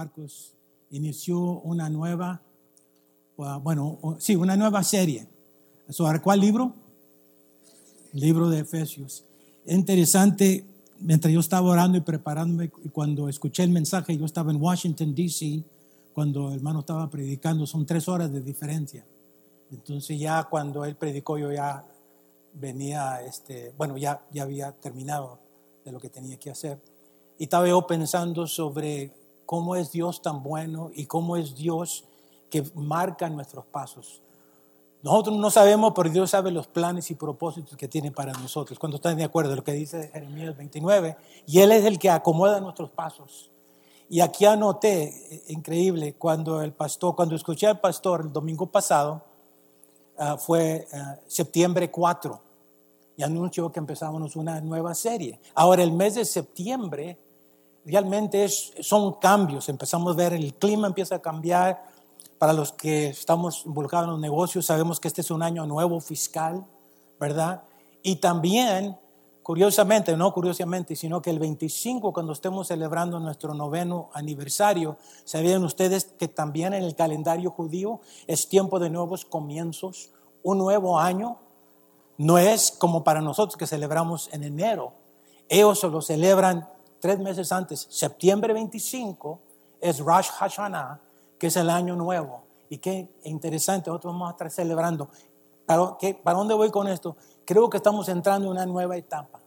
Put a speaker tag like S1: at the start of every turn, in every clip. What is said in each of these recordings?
S1: Marcos inició una nueva, bueno, sí, una nueva serie. ¿Sobre cuál libro? libro de Efesios. Es interesante, mientras yo estaba orando y preparándome, cuando escuché el mensaje, yo estaba en Washington, D.C., cuando el hermano estaba predicando, son tres horas de diferencia. Entonces ya cuando él predicó, yo ya venía, este, bueno, ya, ya había terminado de lo que tenía que hacer. Y estaba yo pensando sobre cómo es Dios tan bueno y cómo es Dios que marca nuestros pasos. Nosotros no sabemos, pero Dios sabe los planes y propósitos que tiene para nosotros. Cuando están de acuerdo, lo que dice Jeremías 29, y Él es el que acomoda nuestros pasos. Y aquí anoté, eh, increíble, cuando el pastor, cuando escuché al pastor el domingo pasado, ah, fue ah, septiembre 4, y anunció que empezamos una nueva serie. Ahora, el mes de septiembre realmente son cambios, empezamos a ver el clima empieza a cambiar, para los que estamos involucrados en los negocios, sabemos que este es un año nuevo fiscal, ¿verdad? Y también, curiosamente, no curiosamente, sino que el 25, cuando estemos celebrando nuestro noveno aniversario, sabían ustedes que también en el calendario judío es tiempo de nuevos comienzos, un nuevo año. No es como para nosotros que celebramos en enero. Ellos lo celebran tres meses antes. Septiembre 25 es Rosh Hashanah que es el año nuevo. Y qué interesante, nosotros vamos a estar celebrando. ¿Para, qué, ¿Para dónde voy con esto? Creo que estamos entrando en una nueva etapa,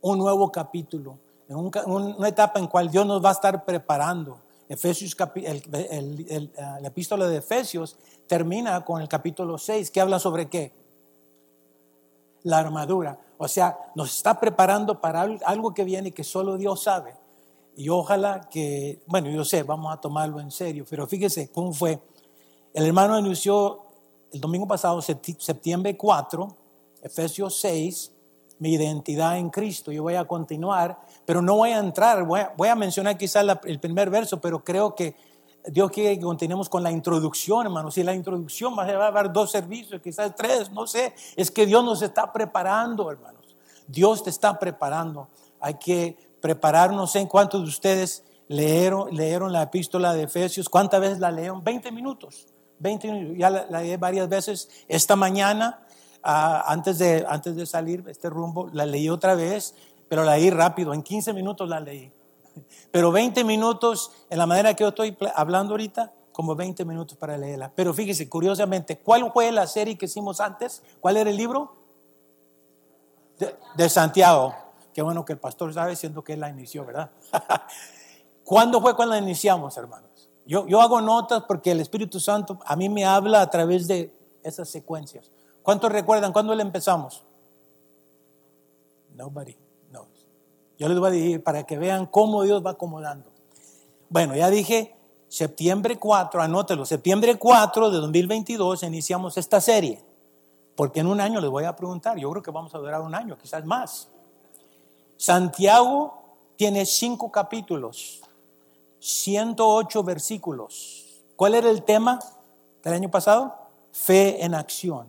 S1: un nuevo capítulo, en una etapa en cual Dios nos va a estar preparando. Efesios, el, la epístola de Efesios termina con el capítulo 6, que habla sobre qué? La armadura. O sea, nos está preparando para algo que viene que solo Dios sabe. Y ojalá que, bueno, yo sé, vamos a tomarlo en serio, pero fíjese cómo fue. El hermano anunció el domingo pasado, septiembre 4, Efesios 6, mi identidad en Cristo. Yo voy a continuar, pero no voy a entrar, voy a, mencionar quizás el primer verso, pero creo que Dios quiere que continuemos con la introducción, hermano. Si la introducción va a haber dos servicios, quizás tres, no sé. Es que Dios nos está preparando, hermanos. Dios te está preparando. Hay que prepararnos. en cuántos de ustedes leyeron, leyeron la epístola de Efesios. ¿Cuántas veces la leyeron? 20 minutos. 20 minutos. Ya la, leí varias veces. Esta mañana, ah, antes, de, antes de salir este rumbo, la leí otra vez, pero la leí rápido. En 15 minutos la leí. Pero 20 minutos, en la manera que yo estoy hablando ahorita, como 20 minutos para leerla. Pero fíjese, curiosamente, ¿cuál fue la serie que hicimos antes? ¿Cuál era el libro? de Santiago. Qué bueno que el pastor sabe, siendo que él la inició, ¿verdad? ¿Cuándo fue cuando la iniciamos, hermanos? Yo, yo hago notas porque el Espíritu Santo a mí me habla a través de esas secuencias. ¿Cuántos recuerdan cuándo le empezamos? Nobody. Yo les voy a decir para que vean cómo Dios va acomodando. Bueno, ya dije, septiembre 4, anótelo, septiembre 4 de 2022 iniciamos esta serie. Porque en un año les voy a preguntar, yo creo que vamos a durar un año, quizás más. Santiago tiene cinco capítulos, 108 versículos. ¿Cuál era el tema del año pasado? Fe en acción.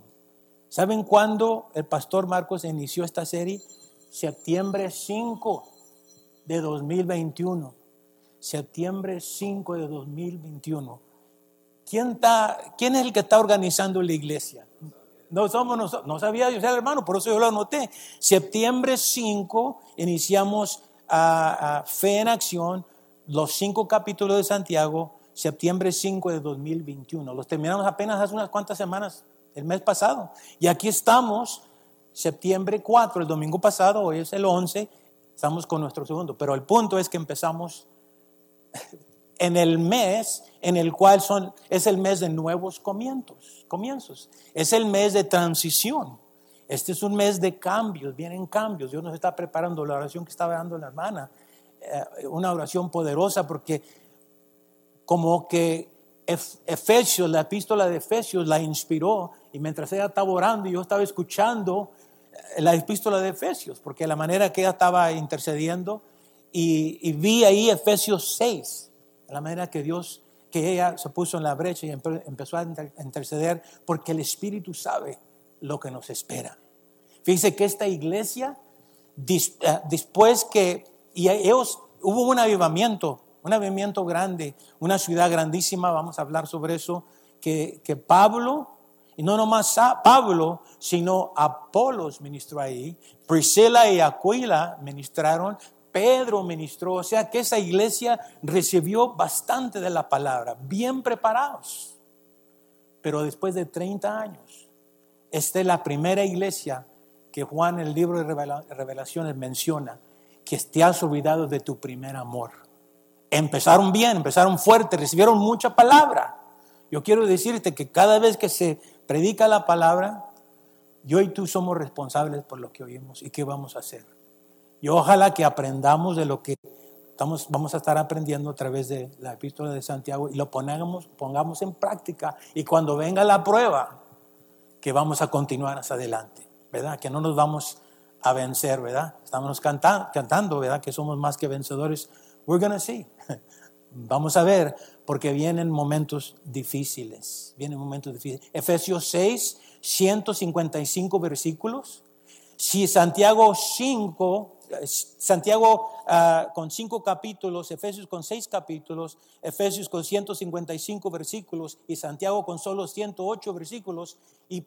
S1: ¿Saben cuándo el pastor Marcos inició esta serie? Septiembre 5 de 2021. Septiembre 5 de 2021. ¿Quién, está, ¿Quién es el que está organizando la iglesia? No somos nosotros, no sabía yo hermano, por eso yo lo anoté. Septiembre 5 iniciamos a, Fe en Acción, los cinco capítulos de Santiago, septiembre 5 de 2021. Los terminamos apenas hace unas cuantas semanas, el mes pasado. Y aquí estamos, septiembre 4, el domingo pasado, hoy es el 11, estamos con nuestro segundo. Pero el punto es que empezamos en el mes en el cual son, es el mes de nuevos comienzos, comienzos. Es el mes de transición. Este es un mes de cambios, vienen cambios. Dios nos está preparando la oración que estaba dando la hermana, eh, una oración poderosa porque como que Efesios, la epístola de Efesios la inspiró y mientras ella estaba orando y yo estaba escuchando la epístola de Efesios, porque la manera que ella estaba intercediendo y, vi ahí Efesios 6 la manera que Dios, que ella se puso en la brecha y empezó a interceder porque el Espíritu sabe lo que nos espera. Fíjense que esta iglesia, eh, después que, y ellos, hubo un avivamiento un avivamiento grande, una ciudad grandísima, vamos a hablar sobre eso, que, que Pablo, y no nomás Pablo, sino Apolos ministró ahí, Priscila y Aquila ministraron, Pedro ministró, o sea que esa iglesia recibió bastante de la palabra, bien preparados. Pero después de 30 años, esta es la primera iglesia que Juan en el libro de revelaciones menciona, que te has olvidado de tu primer amor. Empezaron bien, empezaron fuerte, recibieron mucha palabra. Yo quiero decirte que cada vez que se predica la palabra, yo y tú somos responsables por lo que oímos y qué vamos a hacer. Y ojalá que aprendamos de lo que estamos, vamos a estar aprendiendo a través de la epístola de Santiago y lo pongamos, pongamos en práctica. Y cuando venga la prueba, que vamos a continuar hacia adelante, ¿verdad? Que no nos vamos a vencer, ¿verdad? Estamos cantando, cantando, ¿verdad? Que somos más que vencedores. We're gonna see. Vamos a ver, porque vienen momentos difíciles. Vienen momentos difíciles. Efesios 6, 155 versículos. Si Santiago 5 Santiago ah, con cinco capítulos, Efesios con seis capítulos, Efesios con 155 versículos y Santiago con solo 108 versículos y,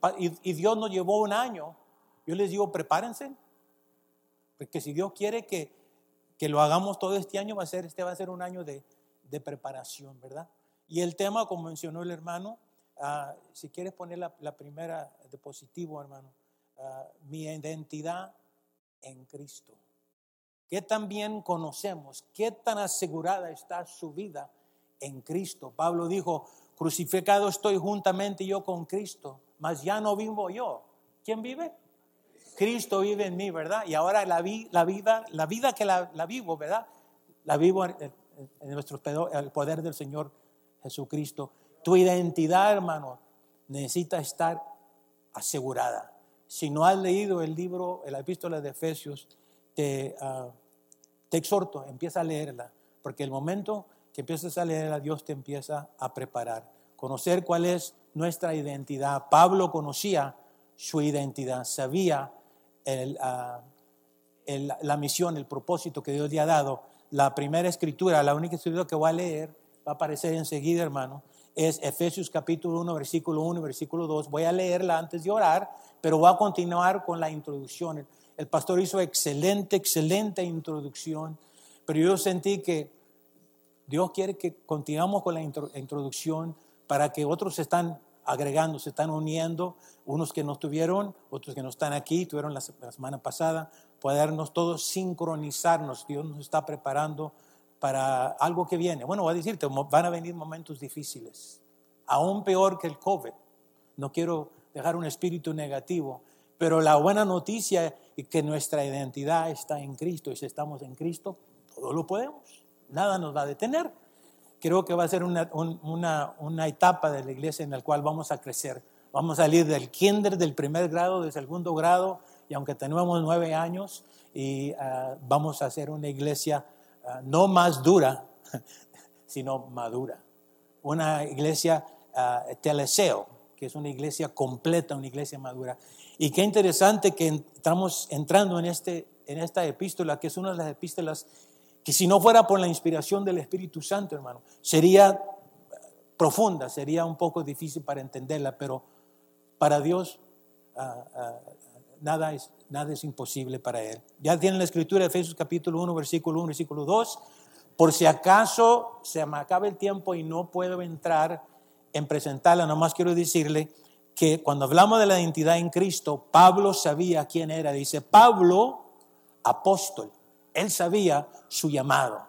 S1: Dios nos llevó un año. Yo les digo, prepárense, porque si Dios quiere que, que lo hagamos todo este año, va a ser, este va a ser un año de, de preparación, ¿verdad? Y el tema, como mencionó el hermano, ah, si quieres poner la, la, primera de positivo, hermano, ah, mi identidad en Cristo. ¿Qué tan bien conocemos? ¿Qué tan asegurada está su vida en Cristo? Pablo dijo, crucificado estoy juntamente yo con Cristo, mas ya no vivo yo. ¿Quién vive? Cristo vive en mí, ¿verdad? Y ahora la, la vida, la vida que la, vivo, ¿verdad? La vivo en, nuestro el poder del Señor Jesucristo. Tu identidad, hermano, necesita estar asegurada. Si no has leído el libro, la epístola de Efesios, te, ah, te exhorto, empieza a leerla, porque el momento que empiezas a leerla, Dios te empieza a preparar. Conocer cuál es nuestra identidad. Pablo conocía su identidad, sabía ah, la misión, el propósito que Dios le ha dado. La primera escritura, la única escritura que voy a leer, va a aparecer enseguida, hermano, es Efesios capítulo 1, versículo 1, versículo 2. Voy a leerla antes de orar, pero voy a continuar con la introducción. El pastor hizo excelente, excelente introducción, pero yo sentí que Dios quiere que continuemos con la introducción para que otros están agregando, se están uniendo, unos que no estuvieron, otros que no están aquí, tuvieron la, semana pasada, podernos todos sincronizarnos. Dios nos está preparando para algo que viene. Bueno, voy a decirte, van a venir momentos difíciles, aún peor que el COVID. No quiero dejar un espíritu negativo, pero la buena noticia es que nuestra identidad está en Cristo y si estamos en Cristo, todo lo podemos. Nada nos va a detener. Creo que va a ser una, una, etapa de la iglesia en la cual vamos a crecer. Vamos a salir del kinder, del primer grado, del segundo grado, y aunque tenemos nueve años, y ah, vamos a ser una iglesia ah, no más dura, sino madura. Una iglesia uh, teleseo, que es una iglesia completa, una iglesia madura. Y qué interesante que estamos entrando en, este, en esta epístola, que es una de las epístolas que si no fuera por la inspiración del Espíritu Santo, hermano, sería profunda, sería un poco difícil para entenderla, pero para Dios ah, ah, nada, es, nada es imposible para Él. Ya tienen la escritura de Efesios capítulo 1, versículo 1, versículo 2. Por si acaso se me acaba el tiempo y no puedo entrar en presentarla, nomás quiero decirle que cuando hablamos de la identidad en Cristo, Pablo sabía quién era. Dice, Pablo, apóstol, él sabía su llamado.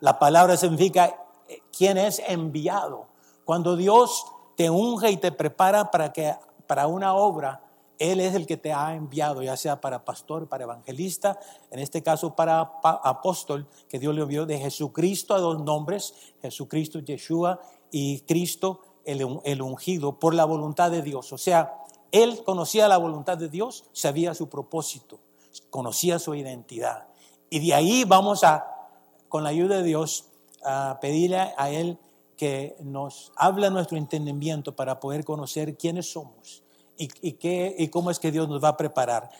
S1: La palabra significa eh, quién es enviado. Cuando Dios te unge y te prepara para, que, para una obra, Él es el que te ha enviado, ya sea para pastor, para evangelista, en este caso para apóstol, que Dios le envió de Jesucristo a dos nombres, Jesucristo, Yeshua y Cristo el, ungido por la voluntad de Dios. O sea, él conocía la voluntad de Dios, sabía su propósito, conocía su identidad. Y de ahí vamos a, con la ayuda de Dios, a pedirle a Él que nos hable nuestro entendimiento para poder conocer quiénes somos y, qué, y cómo es que Dios nos va a preparar.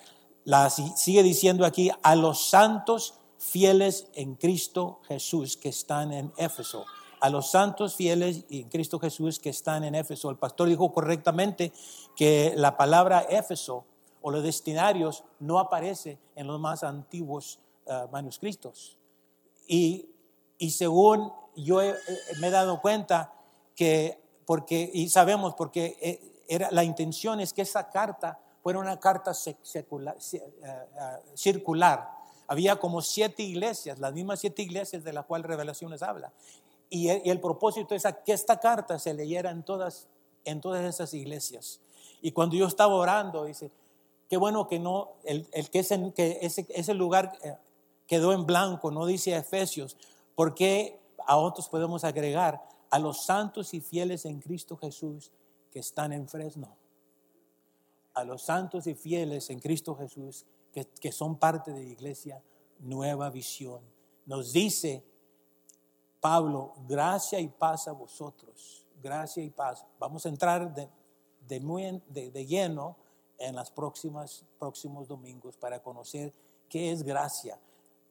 S1: La, sigue diciendo aquí a los santos fieles en Cristo Jesús que están en Éfeso. A los santos fieles en Cristo Jesús que están en Éfeso. El pastor dijo correctamente que la palabra Éfeso o los destinarios no aparece en los más antiguos uh, manuscritos. Y, y, según yo he, me he dado cuenta que, porque, y sabemos porque eh, era, la intención es que esa carta fuera una carta uh, uh, circular. Había como siete iglesias, las mismas siete iglesias de las cuales Revelaciones habla. Y el, y el propósito es que esta carta se leyera en todas, en todas esas iglesias. Y cuando yo estaba orando, dice, Qué bueno que no, el, el que, ese, que ese, ese, lugar eh, quedó en blanco, no dice Efesios, porque a otros podemos agregar a los santos y fieles en Cristo Jesús que están en Fresno. A los santos y fieles en Cristo Jesús que, que son parte de la iglesia Nueva Visión. Nos dice Pablo, gracia y paz a vosotros, gracia y paz. Vamos a entrar de, de, de, lleno en próximas próximos domingos para conocer qué es gracia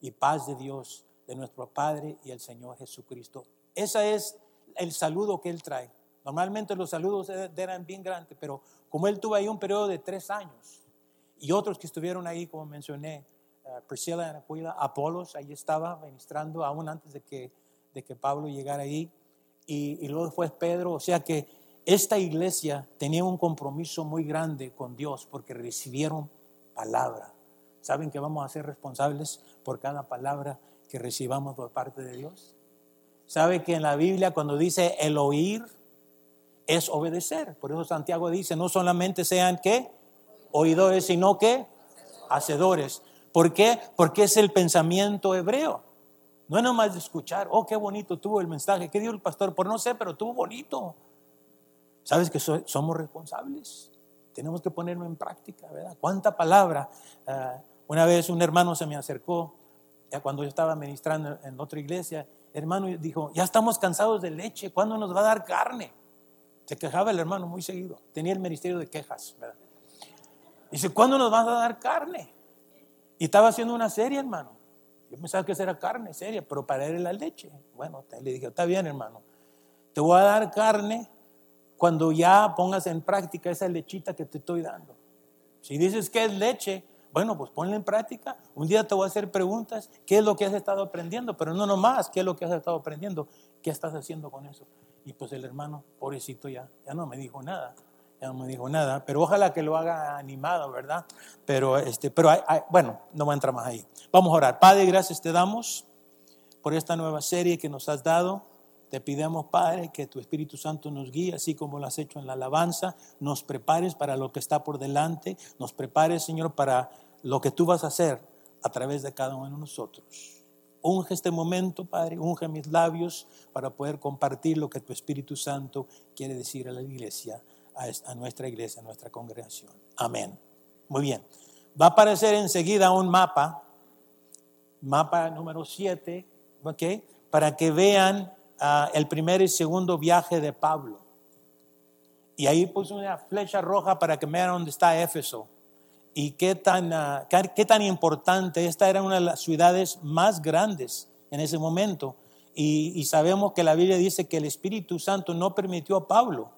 S1: y paz de Dios, de nuestro Padre y el Señor Jesucristo. Ese es el saludo que Él trae. Normalmente los saludos eran bien grandes, pero como Él tuvo ahí un periodo de tres años y otros que estuvieron ahí, como mencioné, uh, Priscila, Aquila, Apolos, ahí estaba ministrando aún antes de que, de que Pablo llegara ahí. Y, y luego fue Pedro, o sea que esta iglesia tenía un compromiso muy grande con Dios porque recibieron palabra. ¿Saben que vamos a ser responsables por cada palabra que recibamos por parte de Dios? ¿Sabe que en la Biblia cuando dice el oír es obedecer? Por eso Santiago dice, no solamente sean que oidores, sino que hacedores. ¿Por qué? Porque es el pensamiento hebreo. No es nomás de escuchar, oh, qué bonito tuvo el mensaje, ¿qué dijo el pastor? Por no sé, pero tuvo bonito. ¿Sabes que somos responsables? Tenemos que ponerlo en práctica, ¿verdad? ¿Cuánta palabra? Uh, una vez un hermano se me acercó, ya cuando yo estaba ministrando en otra iglesia, hermano dijo, ya estamos cansados de leche, ¿cuándo nos va a dar carne? Se quejaba el hermano muy seguido, tenía el ministerio de quejas, ¿verdad? Dice, ¿cuándo nos vas a dar carne? Y estaba haciendo una serie, hermano. Yo pensaba que era carne seria, pero para él la leche. Bueno, le dije, está bien, hermano. Te voy a dar carne cuando ya pongas en práctica esa lechita que te estoy dando. Si dices que es leche, bueno, pues ponla en práctica. Un día te voy a hacer preguntas, ¿qué es lo que has estado aprendiendo? Pero no nomás, ¿qué es lo que has estado aprendiendo? ¿Qué estás haciendo con eso? Y pues el hermano, pobrecito ya, ya no me dijo nada, ya no me dijo nada, pero ojalá que lo haga animado, ¿verdad? Pero, este, pero bueno, no voy a entrar más ahí. Vamos a orar. Padre, gracias te damos por esta nueva serie que nos has dado. Te pidemos, Padre, que tu Espíritu Santo nos guíe, así como lo has hecho en la alabanza, nos prepares para lo que está por delante, nos prepares, Señor, para lo que tú vas a hacer a través de cada uno de nosotros. Unge este momento, Padre, unge mis labios para poder compartir lo que tu Espíritu Santo quiere decir a la iglesia, a nuestra iglesia, a nuestra congregación. Amén. Muy bien. Va a aparecer enseguida un mapa, mapa número 7, ¿ok? Para que vean uh, el primer y segundo viaje de Pablo. Y ahí puse una flecha roja para que vean dónde está Éfeso. Y qué tan, uh, qué, tan importante, esta era una de las ciudades más grandes en ese momento. Y, y, sabemos que la Biblia dice que el Espíritu Santo no permitió a Pablo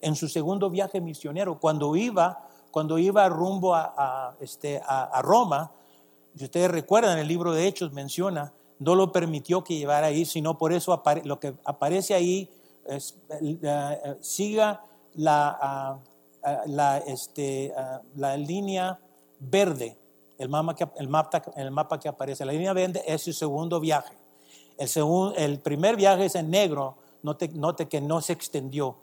S1: en su segundo viaje misionero, cuando iba, cuando iba rumbo a, a este, a, a Roma, si ustedes recuerdan, el libro de Hechos menciona no lo permitió que llevara ahí, sino por eso lo que aparece ahí es, uh, siga la, uh, la, este, uh, la línea verde, el mapa, que, el, mapa, que aparece. La línea verde es su segundo viaje. El, segundo, el primer viaje es en negro, note, note que no se extendió,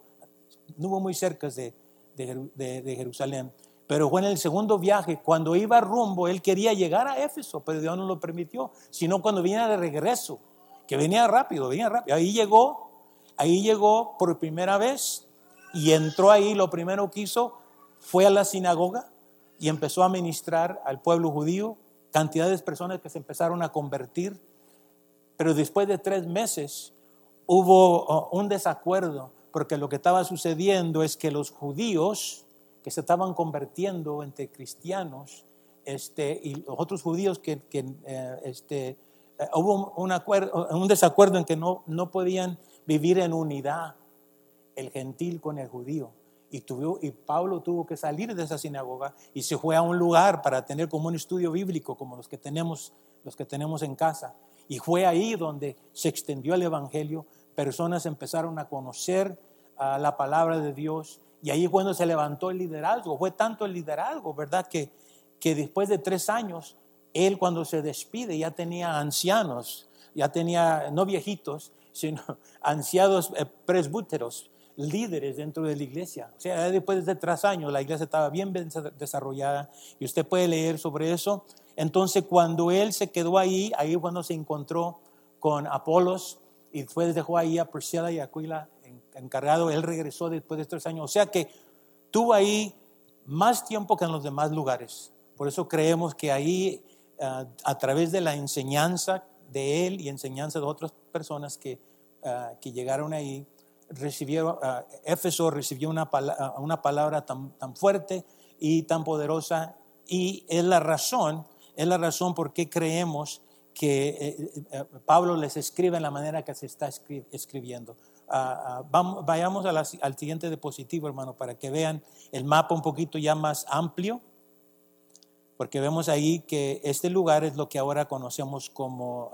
S1: no hubo muy cerca de, de, de Jerusalén. Pero fue en el segundo viaje, cuando iba rumbo, él quería llegar a Éfeso, pero Dios no lo permitió, sino cuando venía de regreso, que venía rápido, venía rápido. Ahí llegó, ahí llegó por primera vez y entró ahí, lo primero que hizo fue a la sinagoga y empezó a ministrar al pueblo judío, cantidades de personas que se empezaron a convertir, pero después de tres meses hubo oh, un desacuerdo, porque lo que estaba sucediendo es que los judíos, que se estaban convirtiendo entre cristianos este, y los otros judíos que, eh, este, eh, hubo un, acuerdo, un desacuerdo en que no, no podían vivir en unidad el gentil con el judío. Y, tuvo, y Pablo tuvo que salir de esa sinagoga y se fue a un lugar para tener como un estudio bíblico, como los que tenemos, los que tenemos en casa. Y fue ahí donde se extendió el Evangelio, personas empezaron a conocer ah, la palabra de Dios y ahí cuando se levantó el liderazgo. Fue tanto el liderazgo, ¿verdad? Que, que después de tres años, él cuando se despide ya tenía ancianos, ya tenía, no viejitos, sino anciados eh, presbúteros, líderes dentro de la iglesia. O sea, después de tres años la iglesia estaba bien desarrollada y usted puede leer sobre eso. Entonces, cuando él se quedó ahí, ahí cuando se encontró con Apolos y después dejó ahí a Priscila y Aquila encargado, él regresó después de tres años. O sea que tuvo ahí más tiempo que en los demás lugares. Por eso creemos que ahí, ah, a través de la enseñanza de él y enseñanza de otras personas que, ah, que llegaron ahí, recibió, uh, Éfeso recibió una, una palabra tan, tan, fuerte y tan poderosa y es la razón, es la razón por qué creemos que eh, eh, Pablo les escribe en la manera que se está escribiendo. Vayamos al siguiente diapositivo, hermano, para que vean el mapa un poquito ya más amplio, porque vemos ahí que este lugar es lo que ahora conocemos como,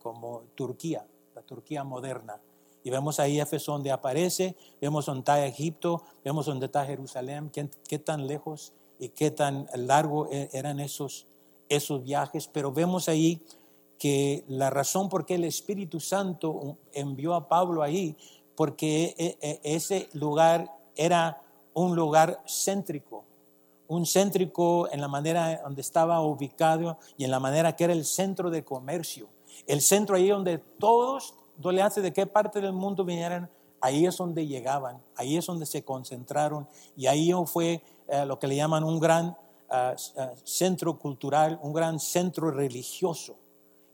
S1: como Turquía, la Turquía moderna. Y vemos ahí Éfeso donde aparece, vemos donde está Egipto, vemos donde está Jerusalén, qué, qué, tan lejos y qué tan largo e, eran esos, esos viajes. Pero vemos ahí que la razón por qué el Espíritu Santo envió a Pablo ahí, porque e, e, ese lugar era un lugar céntrico, un céntrico en la manera donde estaba ubicado y en la manera que era el centro de comercio. El centro ahí donde todos hace de qué parte del mundo vinieran, ahí es donde llegaban, ahí es donde se concentraron y ahí fue eh, lo que le llaman un gran ah, ah, centro cultural, un gran centro religioso.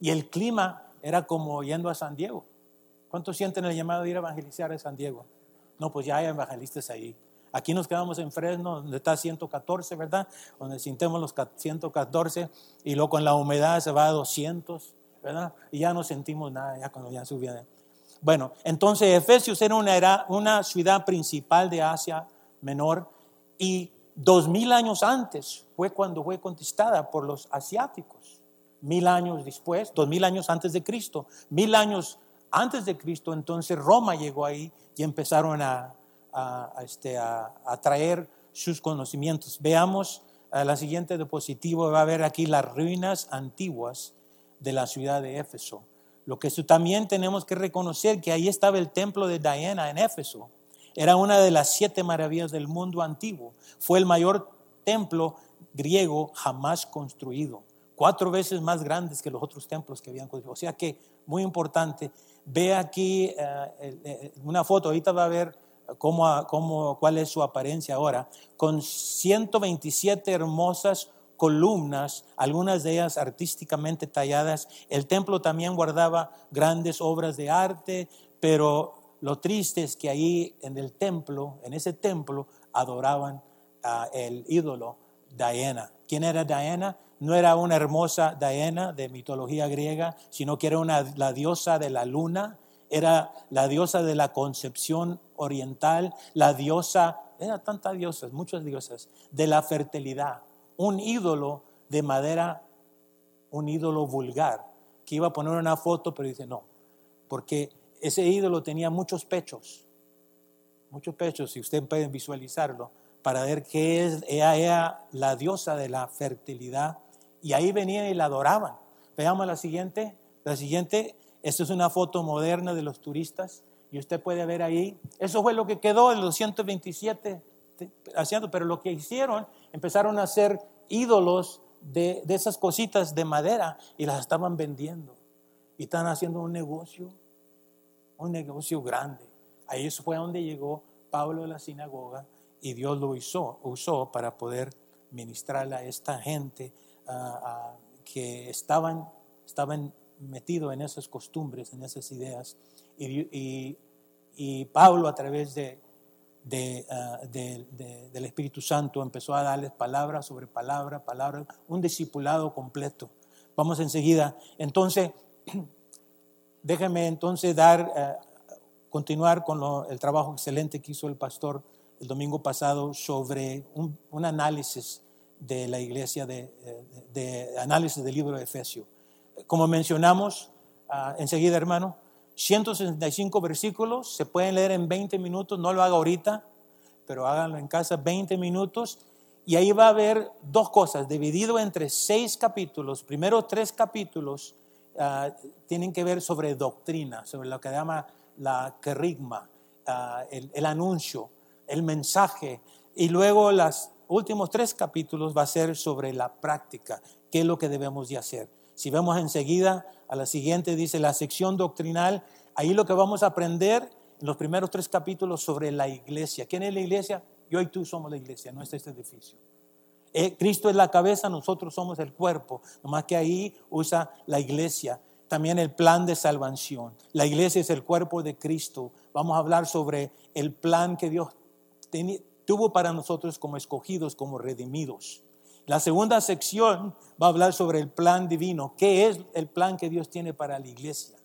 S1: Y el clima era como yendo a San Diego. ¿Cuántos sienten el llamado de ir a evangelizar a San Diego? No, pues ya hay evangelistas ahí. Aquí nos quedamos en Fresno, donde está 114, ¿verdad? Donde sintemos los 114 y luego con la humedad se va a 200. ¿verdad? Y ya no sentimos nada, ya cuando ya subía. Bueno, entonces Efesios era una, era una ciudad principal de Asia Menor y dos mil años antes fue cuando fue conquistada por los asiáticos. Mil años después, dos mil años antes de Cristo, mil años antes de Cristo, entonces Roma llegó ahí y empezaron a, a, este, a, traer sus conocimientos. Veamos la siguiente diapositiva, va a ver aquí las ruinas antiguas de la ciudad de Éfeso. Lo que también tenemos que reconocer que ahí estaba el templo de Diana en Éfeso. Era una de las siete maravillas del mundo antiguo. Fue el mayor templo griego jamás construido. Cuatro veces más grandes que los otros templos que habían construido. O sea que, muy importante, ve aquí eh, una foto, ahorita va a ver cómo, cómo, cuál es su apariencia ahora, con 127 hermosas columnas, algunas de ellas artísticamente talladas. El templo también guardaba grandes obras de arte, pero lo triste es que ahí en el templo, en ese templo, adoraban al ídolo Diana. ¿Quién era Diana? No era una hermosa Diana de mitología griega, sino que era una, la diosa de la luna, era la diosa de la concepción oriental, la diosa, era tantas diosas, muchas diosas, de la fertilidad. Un ídolo de madera, un ídolo vulgar, que iba a poner una foto, pero dice no, porque ese ídolo tenía muchos pechos, muchos pechos, si usted puede visualizarlo, para ver que es, ella era la diosa de la fertilidad, y ahí venían y la adoraban. Veamos la siguiente, la siguiente, esta es una foto moderna de los turistas, y usted puede ver ahí, eso fue lo que quedó en los 127 haciendo, pero lo que hicieron empezaron a hacer ídolos de, esas cositas de madera y las estaban vendiendo. Y están haciendo un negocio, un negocio grande. Ahí fue donde llegó Pablo de la sinagoga y Dios lo usó, usó para poder ministrarle a esta gente que estaban, estaban metidos en esas costumbres, en esas ideas. y Pablo a través de, Ah, del Espíritu Santo, empezó a darles palabra sobre palabra, palabra, un discipulado completo. Vamos enseguida. Entonces, déjeme entonces dar, eh, continuar con el trabajo excelente que hizo el pastor el domingo pasado sobre un, análisis de la iglesia, de, análisis del libro de Efesios. Como mencionamos, ah, enseguida hermano, 165 versículos, se pueden leer en 20 minutos, no lo haga ahorita, pero háganlo en casa 20 minutos. Y ahí va a haber dos cosas, dividido entre seis capítulos. Primero tres capítulos ah, tienen que ver sobre doctrina, sobre lo que llama la querigma, ah, el, anuncio, el mensaje. Y luego los últimos tres capítulos va a ser sobre la práctica, qué es lo que debemos de hacer. Si vemos enseguida a la siguiente, dice la sección doctrinal, ahí lo que vamos a aprender en los primeros tres capítulos sobre la iglesia. ¿Quién es la iglesia? Yo y tú somos la iglesia, no es este edificio. Eh, Cristo es la cabeza, nosotros somos el cuerpo, nomás que ahí usa la iglesia. También el plan de salvación. La iglesia es el cuerpo de Cristo. Vamos a hablar sobre el plan que Dios tuvo para nosotros como escogidos, como redimidos. La segunda sección va a hablar sobre el plan divino. ¿Qué es el plan que Dios tiene para la iglesia?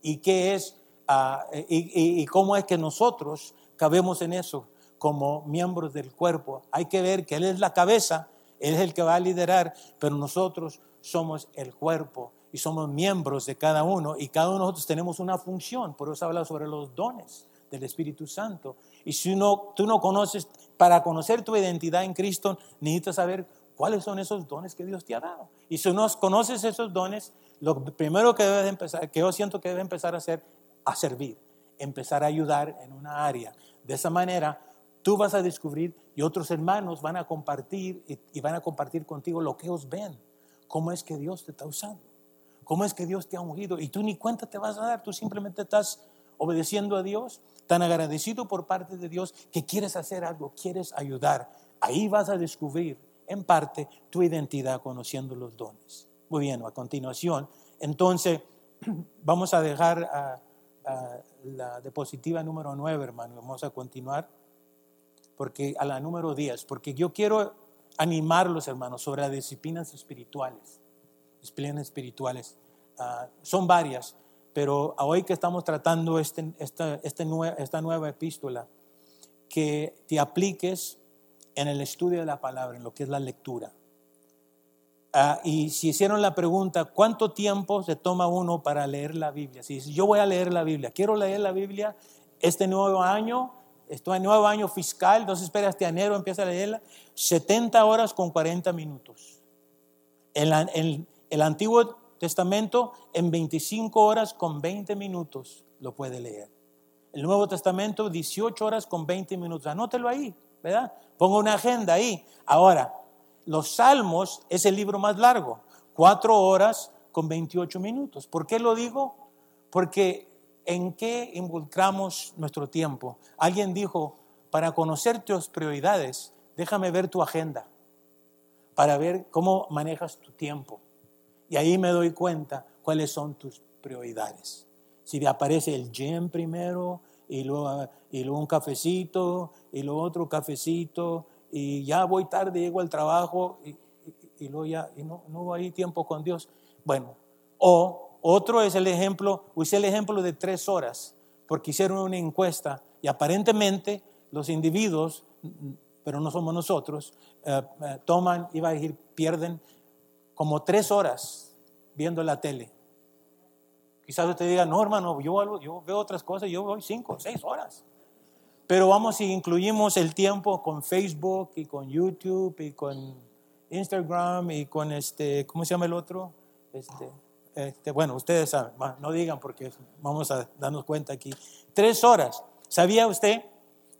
S1: ¿Y qué es ah, y, cómo es que nosotros cabemos en eso como miembros del cuerpo? Hay que ver que Él es la cabeza, Él es el que va a liderar, pero nosotros somos el cuerpo y somos miembros de cada uno y cada uno de nosotros tenemos una función. Por eso habla sobre los dones del Espíritu Santo. Y si uno, tú no conoces, para conocer tu identidad en Cristo, necesitas saber cuáles son esos dones que Dios te ha dado. Y si no conoces esos dones, lo primero que debes empezar, que yo siento que debes empezar a hacer, a servir, empezar a ayudar en una área. De esa manera, tú vas a descubrir y otros hermanos van a compartir y, y van a compartir contigo lo que ellos ven, cómo es que Dios te está usando, cómo es que Dios te ha ungido. Y tú ni cuenta te vas a dar, tú simplemente estás obedeciendo a Dios, tan agradecido por parte de Dios que quieres hacer algo, quieres ayudar. Ahí vas a descubrir en parte tu identidad conociendo los dones. Muy bien, a continuación, entonces vamos a dejar a, la diapositiva número 9, hermano, vamos a continuar porque a la número 10, porque yo quiero animarlos, hermanos, sobre las disciplinas espirituales. Disciplinas espirituales. Ah, son varias, pero hoy que estamos tratando este, esta, este esta nueva epístola, que te apliques en el estudio de la palabra, en lo que es la lectura. Ah, y si hicieron la pregunta, ¿cuánto tiempo se toma uno para leer la Biblia? Si yo voy a leer la Biblia, quiero leer la Biblia este nuevo año, estoy en nuevo año fiscal, entonces espera hasta enero, empieza a leerla, 70 horas con 40 minutos. En, el Antiguo Testamento, en 25 horas con 20 minutos lo puede leer. El Nuevo Testamento, 18 horas con 20 minutos. Anótelo ahí, ¿verdad? Pongo una agenda ahí. Ahora, los Salmos es el libro más largo, cuatro horas con 28 minutos. ¿Por qué lo digo? Porque ¿en qué involucramos nuestro tiempo? Alguien dijo, para conocer tus prioridades, déjame ver tu agenda, para ver cómo manejas tu tiempo. Y ahí me doy cuenta cuáles son tus prioridades. Si te aparece el gym primero, y luego, y luego un cafecito, y luego otro cafecito, y ya voy tarde, llego al trabajo, y, y, luego ya y no, no hay tiempo con Dios. Bueno, o otro es el ejemplo, usé el ejemplo de tres horas, porque hicieron una encuesta y aparentemente los individuos, pero no somos nosotros, eh, eh, toman, iba a decir, pierden como tres horas viendo la tele. Quizás usted diga, no, hermano, yo, yo veo otras cosas, yo voy cinco, seis horas. Pero vamos, si incluimos el tiempo con Facebook y con YouTube y con Instagram y con este, ¿cómo se llama el otro? Este, este, bueno, ustedes saben, no digan porque vamos a darnos cuenta aquí. Tres horas. ¿Sabía usted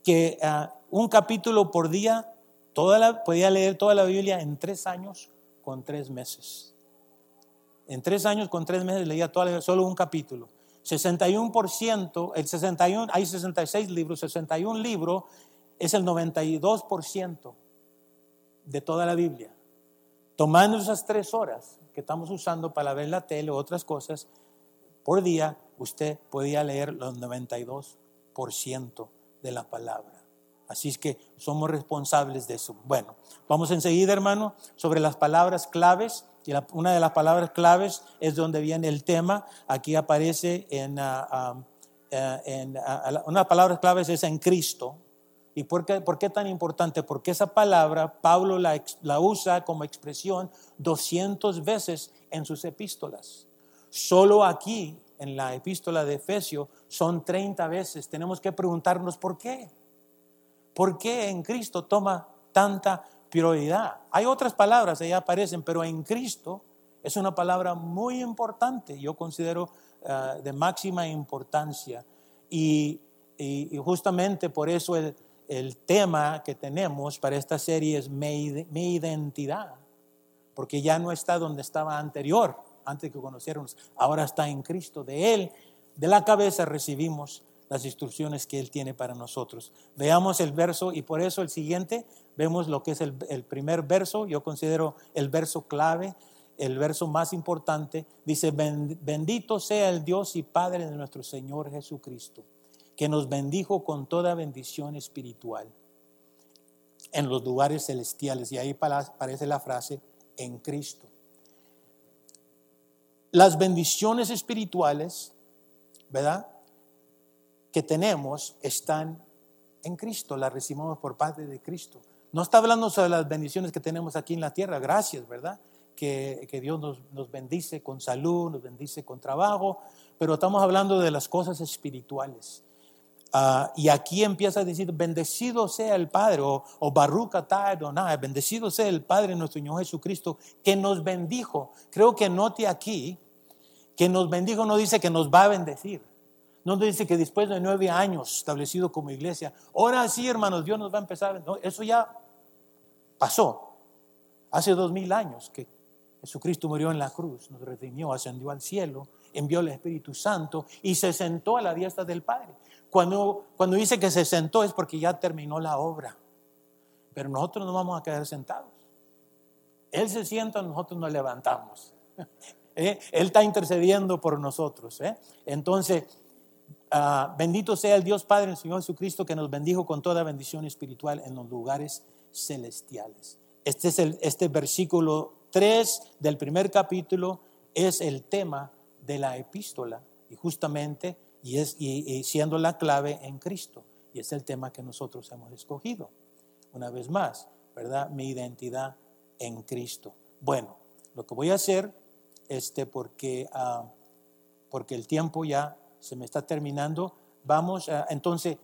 S1: que ah, un capítulo por día toda la, podía leer toda la Biblia en tres años con tres meses? En tres años con tres meses leía toda solo un capítulo. 61%, el 61, hay 66 libros, 61 libros es el 92% de toda la Biblia. Tomando esas tres horas que estamos usando para ver la tele o otras cosas, por día usted podía leer los 92% de la palabra. Así es que somos responsables de eso. Bueno, vamos enseguida, hermano, sobre las palabras claves y una de las palabras claves es donde viene el tema. Aquí aparece en, uh, um, uh, en uh, una de las palabras claves es en Cristo. ¿Y por qué, por qué tan importante? Porque esa palabra Pablo la, la usa como expresión 200 veces en sus epístolas. Solo aquí, en la epístola de Efesios, son 30 veces. Tenemos que preguntarnos por qué. ¿Por qué en Cristo toma tanta prioridad? Hay otras palabras, ahí aparecen, pero en Cristo es una palabra muy importante, yo considero uh, de máxima importancia. Y, justamente por eso el, tema que tenemos para esta serie es mi identidad, porque ya no está donde estaba anterior antes que conociéramos, ahora está en Cristo. De Él, de la cabeza recibimos las instrucciones que Él tiene para nosotros. Veamos el verso y por eso el siguiente, vemos lo que es el, el primer verso, yo considero el verso clave, el verso más importante, dice, bendito sea el Dios y Padre de nuestro Señor Jesucristo, que nos bendijo con toda bendición espiritual en los lugares celestiales. Y ahí aparece la frase, en Cristo. Las bendiciones espirituales, ¿verdad? Que tenemos están en Cristo, las recibimos por parte de Cristo. No está hablando sobre las bendiciones que tenemos aquí en la tierra, gracias, ¿verdad? Que, que Dios nos, nos, bendice con salud, nos bendice con trabajo, pero estamos hablando de las cosas espirituales. Uh, y aquí empieza a decir, bendecido sea el Padre, o, o Baruch bendecido sea el Padre nuestro Señor Jesucristo, que nos bendijo. Creo que note aquí que nos bendijo no dice que nos va a bendecir. No dice que después de nueve años establecido como iglesia, ahora sí, hermanos, Dios nos va a empezar. No, eso ya pasó. Hace dos mil años que Jesucristo murió en la cruz, nos redimió, ascendió al cielo, envió el Espíritu Santo y se sentó a la diestra del Padre. Cuando, cuando dice que se sentó es porque ya terminó la obra. Pero nosotros no vamos a quedar sentados. Él se sienta, nosotros nos levantamos. ¿eh? Él está intercediendo por nosotros. ¿eh? Entonces, uh, bendito sea el Dios Padre, el Señor Jesucristo, que nos bendijo con toda bendición espiritual en los lugares celestiales. Este es el, este versículo 3 del primer capítulo, es el tema de la epístola y justamente y, es, y, siendo la clave en Cristo. Y es el tema que nosotros hemos escogido. Una vez más, ¿verdad? Mi identidad en Cristo. Bueno, lo que voy a hacer este, porque, uh, porque el tiempo ya se me está terminando. Vamos, entonces,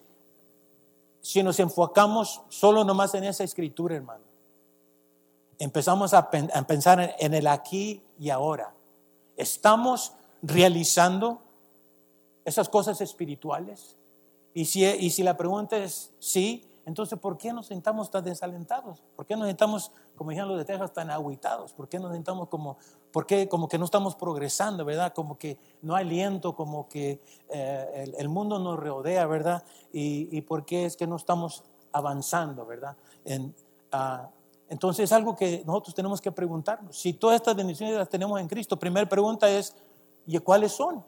S1: si nos enfocamos solo nomás en esa escritura, hermano, empezamos a pensar en el aquí y ahora. Estamos realizando esas cosas espirituales. Y si, y si la pregunta es sí, entonces, ¿por qué nos sentamos tan desalentados? ¿Por qué nos sentamos, como dijeron los de Texas, tan aguitados? ¿Por qué nos sentamos como, por qué, como que no estamos progresando, verdad? Como que no hay aliento, como que eh, el, el, mundo nos rodea, ¿verdad? Y, y, por qué es que no estamos avanzando, ¿verdad? En, uh, entonces, es algo que nosotros tenemos que preguntarnos. Si todas estas bendiciones las tenemos en Cristo, primera pregunta es, ¿y cuáles son?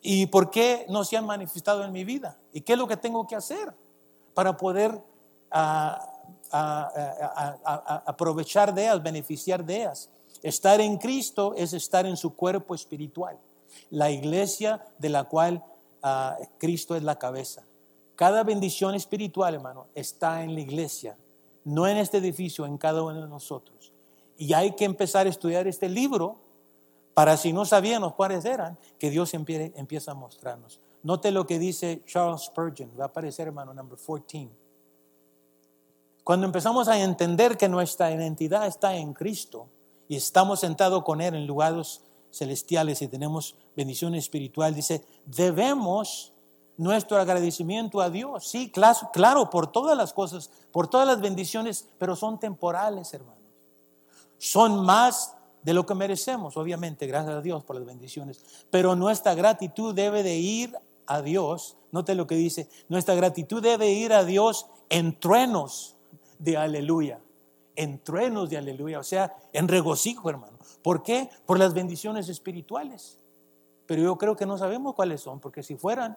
S1: ¿Y por qué no se han manifestado en mi vida? ¿Y qué es lo que tengo que hacer? para poder a, aprovechar de ellas, beneficiar de ellas. Estar en Cristo es estar en su cuerpo espiritual, la iglesia de la cual uh, Cristo es la cabeza. Cada bendición espiritual, hermano, está en la iglesia, no en este edificio, en cada uno de nosotros. Y hay que empezar a estudiar este libro para si no sabíamos cuáles eran, que Dios empieza a mostrarnos. Note lo que dice Charles Spurgeon, va a aparecer hermano number 14. Cuando empezamos a entender que nuestra identidad está en Cristo y estamos sentados con Él en lugares celestiales y tenemos bendición espiritual, dice, debemos nuestro agradecimiento a Dios. Sí, claro, por todas las cosas, por todas las bendiciones, pero son temporales, hermanos. Son más de lo que merecemos, obviamente, gracias a Dios por las bendiciones. Pero nuestra gratitud debe de ir a Dios, note lo que dice, nuestra gratitud debe ir a Dios en truenos de aleluya, en truenos de aleluya, o sea, en regocijo, hermano. ¿Por qué? Por las bendiciones espirituales. Pero yo creo que no sabemos cuáles son, porque si fueran,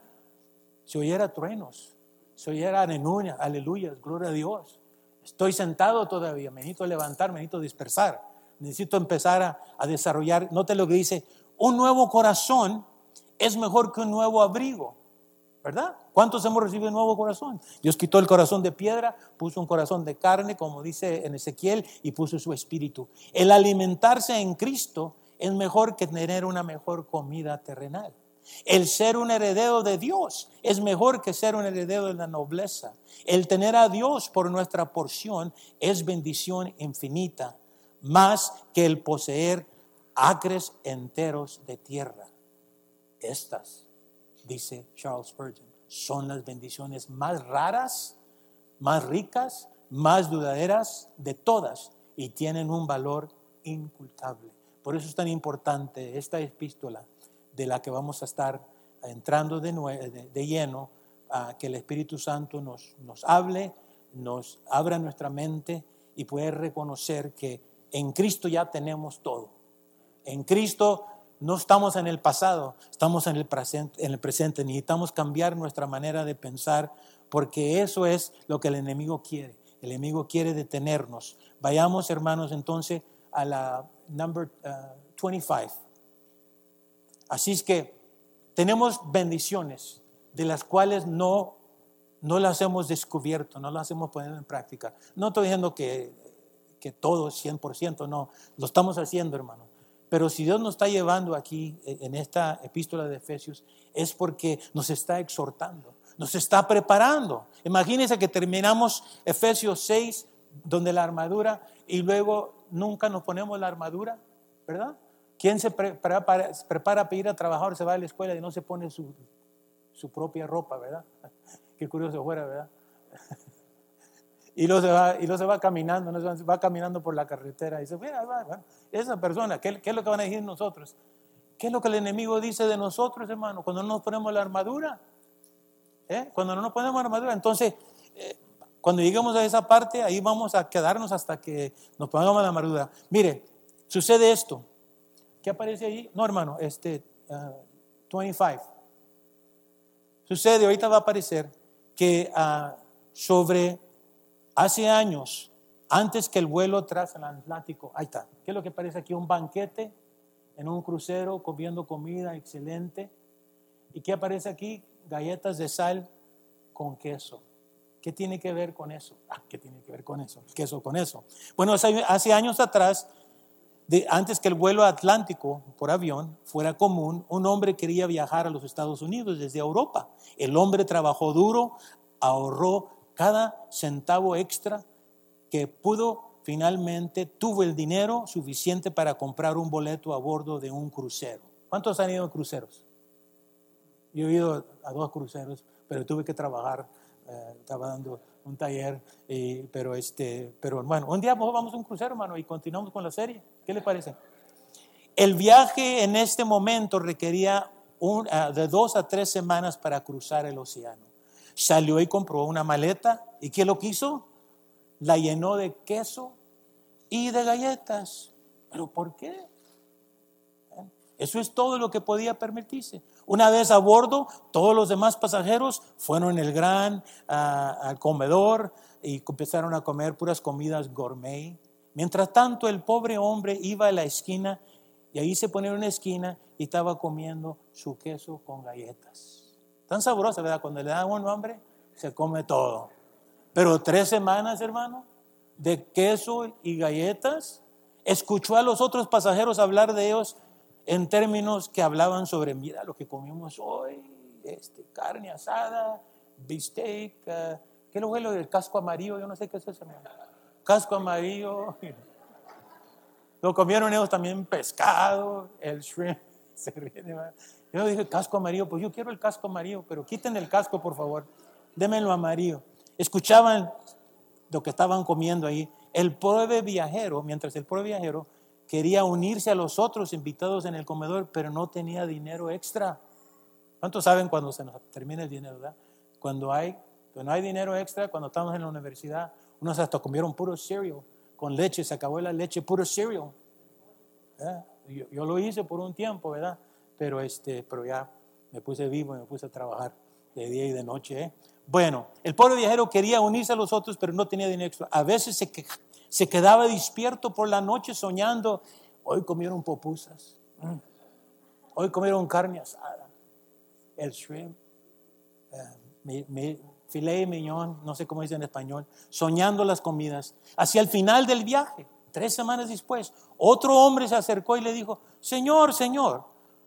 S1: se oyera truenos, se oyera aleluya, aleluya, gloria a Dios. Estoy sentado todavía, me necesito levantar, me necesito dispersar, necesito empezar a, a desarrollar. Note lo que dice, un nuevo corazón es mejor que un nuevo abrigo. ¿verdad? ¿Cuántos hemos recibido un nuevo corazón? Dios quitó el corazón de piedra, puso un corazón de carne, como dice en Ezequiel, y puso su espíritu. El alimentarse en Cristo es mejor que tener una mejor comida terrenal. El ser un heredero de Dios es mejor que ser un heredero de la nobleza. El tener a Dios por nuestra porción es bendición infinita, más que el poseer acres enteros de tierra. Estas dice Charles Spurgeon, son las bendiciones más raras, más ricas, más dudaderas de todas y tienen un valor incultable. Por eso es tan importante esta epístola de la que vamos a estar entrando de, de, lleno, a que el Espíritu Santo nos, nos hable, nos abra nuestra mente y pueda reconocer que en Cristo ya tenemos todo. En Cristo no estamos en el pasado, estamos en el, presente. Necesitamos cambiar nuestra manera de pensar porque eso es lo que el enemigo quiere. El enemigo quiere detenernos. Vayamos, hermanos, entonces a la number 25. Uh, Así es que tenemos bendiciones de las cuales no, no las hemos descubierto, no las hemos puesto en práctica. No estoy diciendo que, que todo es 100%, no, lo estamos haciendo, hermanos. Pero si Dios nos está llevando aquí e, en esta epístola de Efesios, es porque nos está exhortando, nos está preparando. Imagínense que terminamos Efesios 6, donde la armadura, y luego nunca nos ponemos la armadura, ¿verdad? ¿Quién se prepara, para ir a trabajar, se va a la escuela y no se pone su, su propia ropa, ¿verdad? Qué curioso fuera, ¿verdad? Y luego se va, y luego se va caminando, va caminando por la carretera y dice, mira, va, esa persona, ¿qué, ¿qué, es lo que van a decir nosotros? ¿Qué es lo que el enemigo dice de nosotros, hermano? Cuando no nos ponemos la armadura, ¿eh? cuando no nos ponemos la armadura, entonces, eh, cuando lleguemos a esa parte, ahí vamos a quedarnos hasta que nos pongamos la armadura. Mire, sucede esto. ¿Qué aparece ahí? No, hermano, este, 25. Ah, sucede, ahorita va a aparecer que uh, sobre Hace años, antes que el vuelo tras el Atlántico, ahí está, ¿qué es lo que parece aquí? Un banquete en un crucero comiendo comida excelente. ¿Y qué aparece aquí? Galletas de sal con queso. ¿Qué tiene que ver con eso? Ah, ¿qué tiene que ver con eso? El queso con eso. Bueno, hace años atrás, antes que el vuelo atlántico por avión fuera común, un hombre quería viajar a los Estados Unidos desde Europa. El hombre trabajó duro, ahorró cada centavo extra que pudo, finalmente tuvo el dinero suficiente para comprar un boleto a bordo de un crucero. ¿Cuántos han ido a cruceros? Yo he ido a dos cruceros, pero tuve que trabajar, eh, estaba dando un taller, pero, este, pero bueno, un día vamos a un crucero, hermano, y continuamos con la serie. ¿Qué le parece? El viaje en este momento requería ah, de dos a tres semanas para cruzar el océano. Salió y compró una maleta. ¿Y qué lo quiso? La llenó de queso y de galletas. ¿Pero por qué? ¿Eh? Eso es todo lo que podía permitirse. Una vez a bordo, todos los demás pasajeros fueron en el gran ah, al comedor y empezaron a comer puras comidas gourmet. Mientras tanto, el pobre hombre iba a la esquina y ahí se ponía en una esquina y estaba comiendo su queso con galletas. Tan sabrosa, ¿verdad? Cuando le da un hambre, se come todo. Pero tres semanas, hermano, de queso y galletas, escuchó a los otros pasajeros hablar de ellos en términos que hablaban sobre, mira lo que comimos hoy, este, carne asada, bistec, uh, ¿qué es lo, del casco amarillo? Yo no sé qué es eso. Casco amarillo. Lo comieron ellos también pescado, el shrimp. Se ríen, yo dije, casco amarillo, pues yo quiero el casco amarillo, pero quiten el casco, por favor, démenlo amarillo. Escuchaban lo que estaban comiendo ahí. El pobre viajero, mientras el pobre viajero quería unirse a los otros invitados en el comedor, pero no tenía dinero extra. ¿Cuántos saben cuando se nos termina el dinero? ¿verdad? Cuando hay, cuando hay dinero extra, cuando estamos en la universidad, unos hasta comieron puro cereal, con leche, se acabó la leche, puro cereal. Yo, yo, lo hice por un tiempo, ¿verdad? Pero, este, pero ya me puse vivo y me puse a trabajar de día y de noche. ¿eh? Bueno, el pobre viajero quería unirse a los otros, pero no tenía dinero extra. A veces se,
S2: Se quedaba despierto por la noche soñando, hoy comieron popusas, mm. hoy comieron carne asada, el shrimp, eh, filet miñón, no sé cómo dice en español, soñando las comidas. Hacia el final del viaje, tres semanas después, otro hombre se acercó y le dijo, Señor, Señor,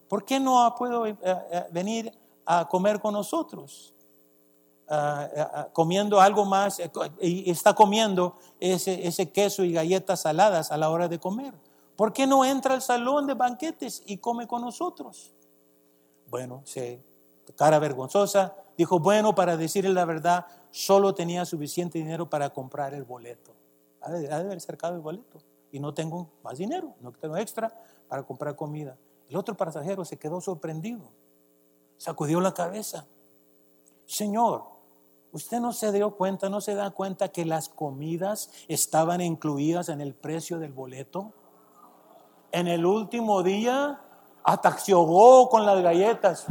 S2: ¿por qué no puedo eh, eh, venir a comer con nosotros? Ah, ah, ah, comiendo algo más eh, y está comiendo ese, ese queso y galletas saladas a la hora de comer. ¿Por qué no entra al salón de banquetes y come con nosotros? Bueno, se, cara vergonzosa, dijo, bueno, para decirle la verdad, solo tenía suficiente dinero para comprar el boleto. Ha de, haber cercado el boleto y no tengo más dinero, no tengo extra para comprar comida. El otro pasajero se quedó sorprendido, sacudió la cabeza. Señor, ¿Usted no se dio cuenta, no se da cuenta que las comidas estaban incluidas en el precio del boleto? En el último día, hasta con las galletas.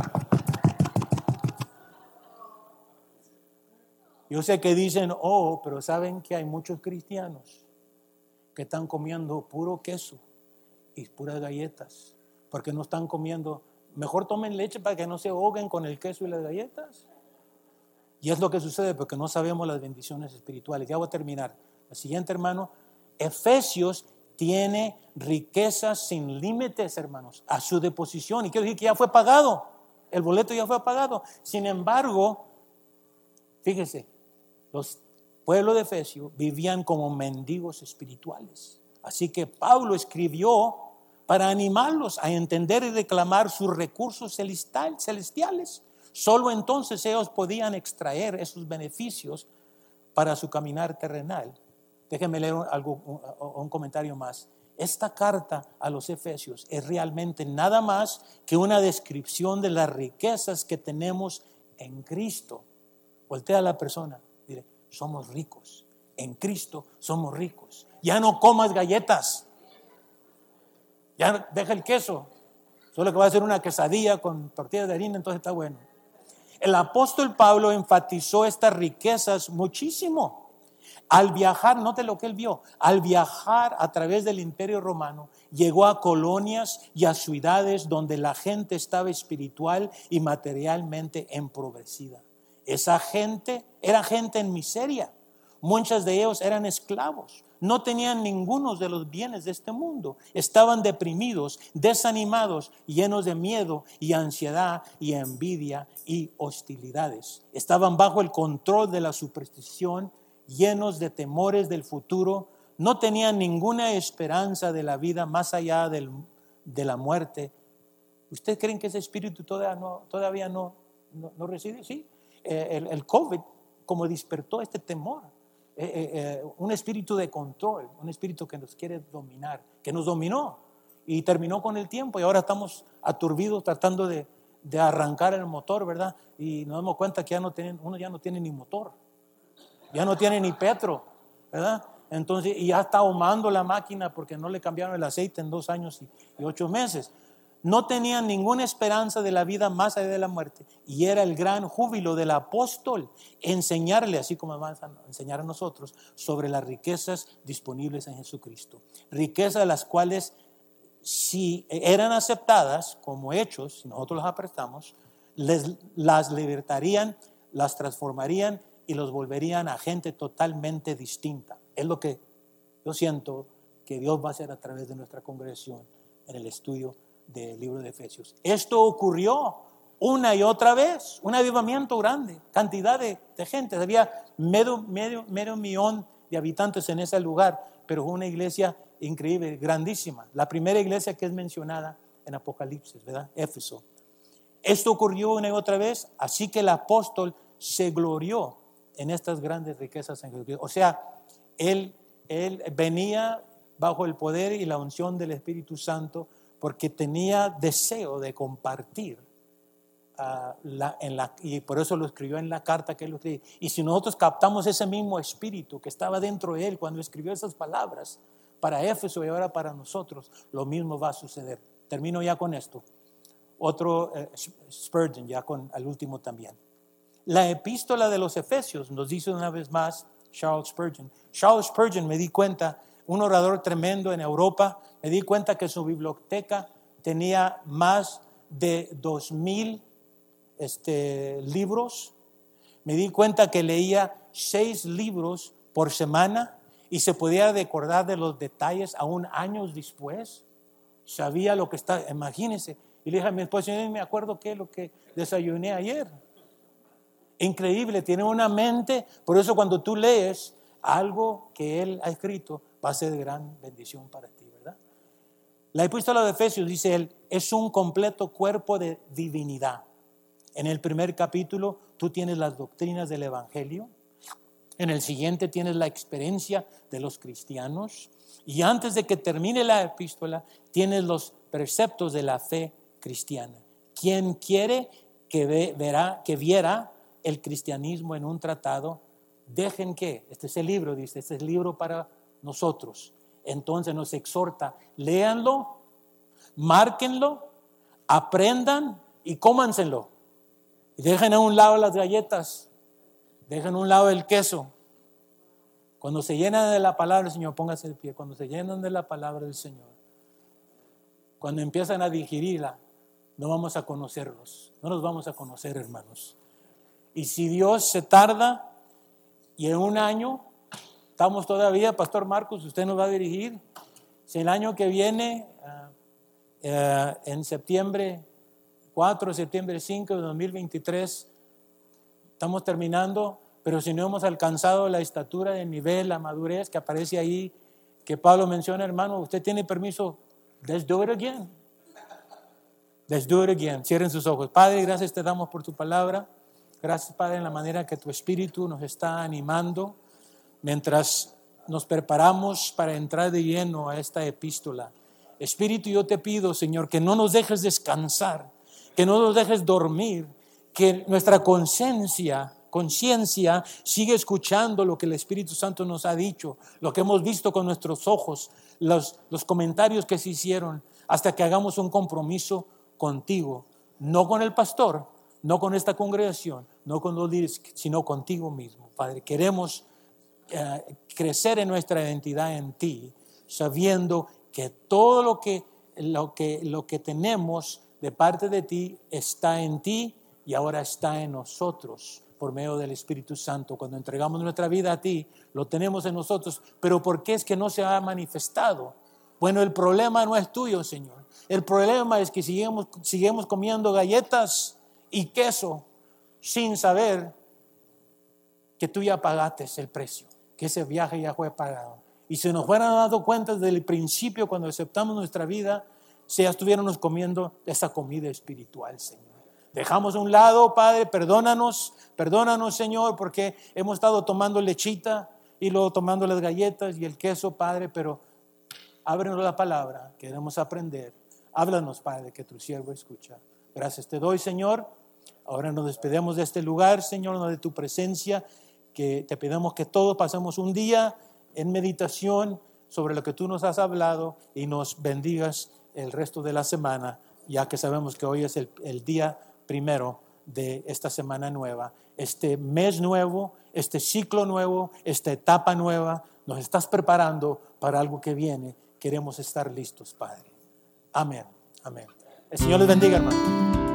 S2: Yo sé que dicen, oh, pero saben que hay muchos cristianos que están comiendo puro queso y puras galletas, porque no están comiendo. Mejor tomen leche para que no se ahoguen con el queso y las galletas. Y es lo que sucede porque no sabemos las bendiciones espirituales. Ya voy a terminar. El siguiente, hermano, Efesios tiene riquezas sin límites, hermanos, a su deposición. Y quiero decir que ya fue pagado. El boleto ya fue pagado. Sin embargo, fíjese, los pueblos de Efesios vivían como mendigos espirituales. Así que Pablo escribió para animarlos a entender y reclamar sus recursos celestiales. Solo entonces ellos podían extraer esos beneficios para su caminar terrenal. Déjenme leer algo, un comentario más. Esta carta a los Efesios es realmente nada más que una descripción de las riquezas que tenemos en Cristo. Voltea a la persona, diré, somos ricos. En Cristo somos ricos. Ya no comas galletas. Ya deja el queso. Solo que va a hacer una quesadilla con tortillas de harina, entonces está bueno. El apóstol Pablo enfatizó estas riquezas muchísimo. Al viajar, note lo que él vio, al viajar a través del imperio romano, llegó a colonias y a ciudades donde la gente estaba espiritual y materialmente empobrecida. Esa gente era gente en miseria. Muchos de ellos eran esclavos no tenían ninguno de los bienes de este mundo. Estaban deprimidos, desanimados, llenos de miedo y ansiedad y envidia y hostilidades. Estaban bajo el control de la superstición, llenos de temores del futuro. No tenían ninguna esperanza de la vida más allá de la muerte. ¿Ustedes creen que ese espíritu todavía no, todavía no, no, reside? Sí. Eh, el, el COVID como despertó este temor eh, eh, eh, un espíritu de control, un espíritu que nos quiere dominar, que nos dominó y terminó con el tiempo y ahora estamos aturbidos tratando de, de arrancar el motor, ¿verdad? Y nos damos cuenta que ya no tienen, uno ya no tiene ni motor, ya no tiene ni petro, ¿verdad? Entonces, y ya está ahumando la máquina porque no le cambiaron el aceite en dos años y ocho meses no tenían ninguna esperanza de la vida más allá de la muerte. Y era el gran júbilo del apóstol enseñarle, así como van a enseñar a nosotros, sobre las riquezas disponibles en Jesucristo. Riquezas las cuales, si eran aceptadas como hechos, si nosotros las aprestamos, las libertarían, las transformarían y los volverían a gente totalmente distinta. Es lo que yo siento que Dios va a hacer a través de nuestra congregación en el estudio del libro de Efesios. Esto ocurrió una y otra vez, un avivamiento grande, cantidad de, gente, había medio, medio, medio millón de habitantes en ese lugar, pero fue una iglesia increíble, grandísima, la primera iglesia que es mencionada en Apocalipsis, ¿verdad? Éfeso. Esto ocurrió una y otra vez, así que el apóstol se glorió en estas grandes riquezas en Jesucristo. O sea, él, él venía bajo el poder y la unción del Espíritu Santo porque tenía deseo de compartir. Ah, en la, y por eso lo escribió en la carta que él escribió. Y si nosotros captamos ese mismo espíritu que estaba dentro de él cuando escribió esas palabras para Éfeso y ahora para nosotros, lo mismo va a suceder. Termino ya con esto. Otro eh, Spurgeon, ya con el último también. La epístola de los Efesios nos dice una vez más Charles Spurgeon. Charles Spurgeon me di cuenta un orador tremendo en Europa. Me di cuenta que su biblioteca tenía más de dos mil este, libros. Me di cuenta que leía seis libros por semana y se podía recordar de los detalles aún años después. Sabía lo que está, imagínense. Y le dije a mi esposa, me acuerdo qué es lo que desayuné ayer. Increíble, tiene una mente, por eso cuando tú lees algo que él ha escrito, va a ser gran bendición para ti, ¿verdad? La epístola de Efesios dice él, es un completo cuerpo de divinidad. En el primer capítulo tú tienes las doctrinas del Evangelio, en el siguiente tienes la experiencia de los cristianos y antes de que termine la epístola tienes los preceptos de la fe cristiana. Quien quiere que, que viera el cristianismo en un tratado, dejen que, este es el libro, dice, este es el libro para nosotros. Entonces nos exhorta, léanlo, márquenlo, aprendan y cómanselo. Dejen a un lado las galletas, dejen a un lado el queso. Cuando se llenan de la palabra del Señor, póngase el pie. Cuando se llenan de la palabra del Señor, cuando empiezan a digerirla, no vamos a conocerlos, no nos vamos a conocer, hermanos. Y si Dios se tarda y en un año, estamos todavía, Pastor Marcos, usted nos va a dirigir, si el año que viene, ah, eh, en septiembre 4, septiembre 5 de 2023, estamos terminando, pero si no hemos alcanzado la estatura de nivel, la madurez que aparece ahí, que Pablo menciona, hermano, usted tiene permiso, let's do it again. Let's do it again. Cierren sus ojos. Padre, gracias te damos por tu palabra. Gracias, Padre, en la manera que tu Espíritu nos está animando mientras nos preparamos para entrar de lleno a esta epístola. Espíritu, yo te pido, Señor, que no nos dejes descansar, que no nos dejes dormir, que nuestra conciencia conciencia sigue escuchando lo que el Espíritu Santo nos ha dicho, lo que hemos visto con nuestros ojos, los, los comentarios que se hicieron, hasta que hagamos un compromiso contigo, no con el pastor, no con esta congregación, no con los líderes, sino contigo mismo. Padre, queremos eh, crecer en nuestra identidad en ti, sabiendo que todo lo que, lo, que, lo que tenemos de parte de ti está en ti y ahora está en nosotros por medio del Espíritu Santo. Cuando entregamos nuestra vida a ti, lo tenemos en nosotros. Pero ¿por qué es que no se ha manifestado? Bueno, el problema no es tuyo, Señor. El problema es que seguimos, seguimos comiendo galletas y queso sin saber que tú ya pagaste el precio, que ese viaje ya fue pagado. Y si nos fueran dado cuenta desde el principio, cuando aceptamos nuestra vida, si ya estuviéramos comiendo esa comida espiritual, Señor. Dejamos a un lado, Padre, perdónanos, perdónanos, Señor, porque hemos estado tomando lechita y luego tomando las galletas y el queso, Padre, pero ábrenos la palabra, queremos aprender Háblanos, Padre, que tu siervo escucha. Gracias te doy, Señor. Ahora nos despedimos de este lugar, Señor, de tu presencia, que te pedimos que todos pasemos un día en meditación sobre lo que tú nos has hablado y nos bendigas el resto de la semana, ya que sabemos que hoy es el, el día primero de esta semana nueva, este mes nuevo, este ciclo nuevo, esta etapa nueva. Nos estás preparando para algo que viene. Queremos estar listos, Padre. Amén. Amén. El Señor les bendiga, hermano.